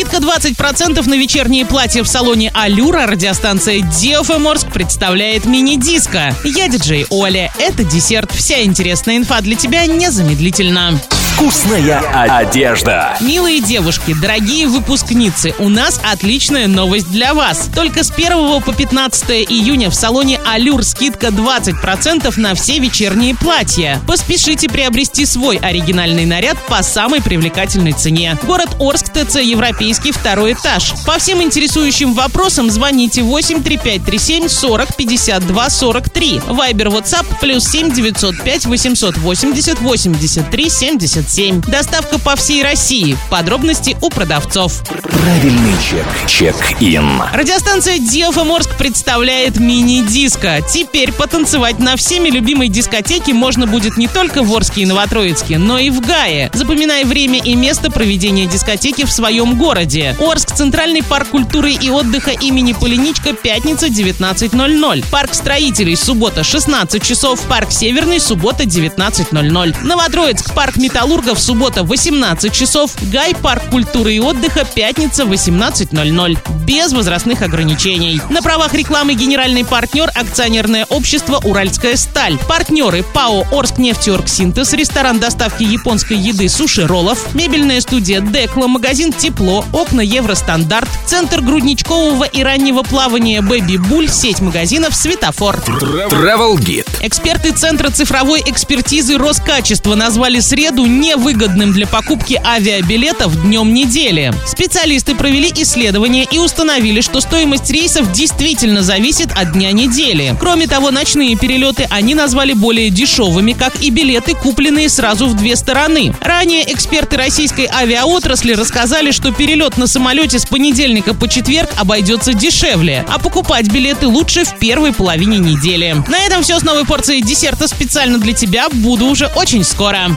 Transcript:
Скидка 20% на вечерние платья в салоне «Алюра» радиостанция «Диофм Орск» представляет мини-диско. Я диджей Оля. Это десерт. Вся интересная инфа для тебя незамедлительно. Вкусная одежда. Милые девушки, дорогие выпускницы, у нас отличная новость для вас. Только с 1 по 15 июня в салоне «Алюр» скидка 20% на все вечерние платья. Поспешите приобрести свой оригинальный наряд по самой привлекательной цене. Город Орск, ТЦ «Европейский», второй этаж. По всем интересующим вопросам звоните 83537 40 52 43. Вайбер, WhatsApp плюс 7 905 880 83 77. 7. Доставка по всей России. Подробности у продавцов. Правильный чек. Чек-ин. Радиостанция DFM Орск представляет мини-диско. Теперь потанцевать на всеми любимой дискотеке можно будет не только в Орске и Новотроицке, но и в Гае. Запоминай время и место проведения дискотеки в своем городе. Орск, Центральный парк культуры и отдыха имени Поляничко, пятница, 19.00. Парк строителей, суббота, 16 часов. Парк Северный, суббота, 19.00. Новотроицк, парк Металлург Петербурга в суббота 18 часов, Гай парк культуры и отдыха пятница 18.00. Без возрастных ограничений. На правах рекламы генеральный партнер акционерное общество «Уральская сталь». Партнеры ПАО «Орскнефтеоргсинтез», ресторан доставки японской еды «Суши Роллов», мебельная студия «Декла», магазин «Тепло», окна «Евростандарт», центр грудничкового и раннего плавания «Бэби Буль», сеть магазинов «Светофор». Travel Guide. Эксперты Центра цифровой экспертизы Роскачества назвали среду невыгодным для покупки авиабилетов днем недели. Специалисты провели исследование и установили, что стоимость рейсов действительно зависит от дня недели. Кроме того, ночные перелеты они назвали более дешевыми, как и билеты, купленные сразу в две стороны. Ранее эксперты российской авиаотрасли рассказали, что перелет на самолете с понедельника по четверг обойдется дешевле, а покупать билеты лучше в первой половине недели. На этом все с новой порцией десерта специально для тебя. Буду уже очень скоро.